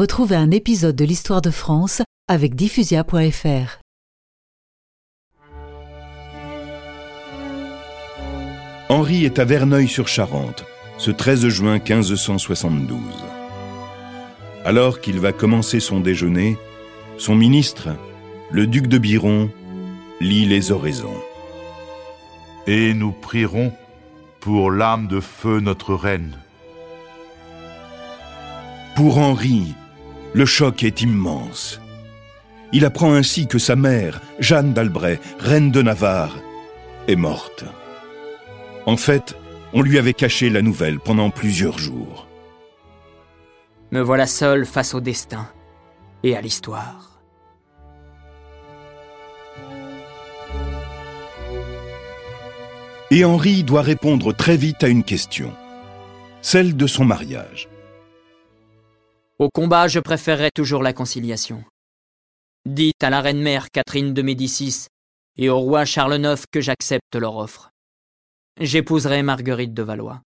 Retrouvez un épisode de l'histoire de France avec diffusia.fr. Henri est à Verneuil-sur-Charente, ce 13 juin 1572. Alors qu'il va commencer son déjeuner, son ministre, le duc de Biron, lit les oraisons. Et nous prierons pour l'âme de feu notre reine. Pour Henri, le choc est immense. Il apprend ainsi que sa mère, Jeanne d'Albret, reine de Navarre, est morte. En fait, on lui avait caché la nouvelle pendant plusieurs jours. Me voilà seul face au destin et à l'histoire. Et Henri doit répondre très vite à une question, celle de son mariage. Au combat, je préférerais toujours la conciliation. Dites à la reine-mère Catherine de Médicis et au roi Charles IX que j'accepte leur offre. J'épouserai Marguerite de Valois.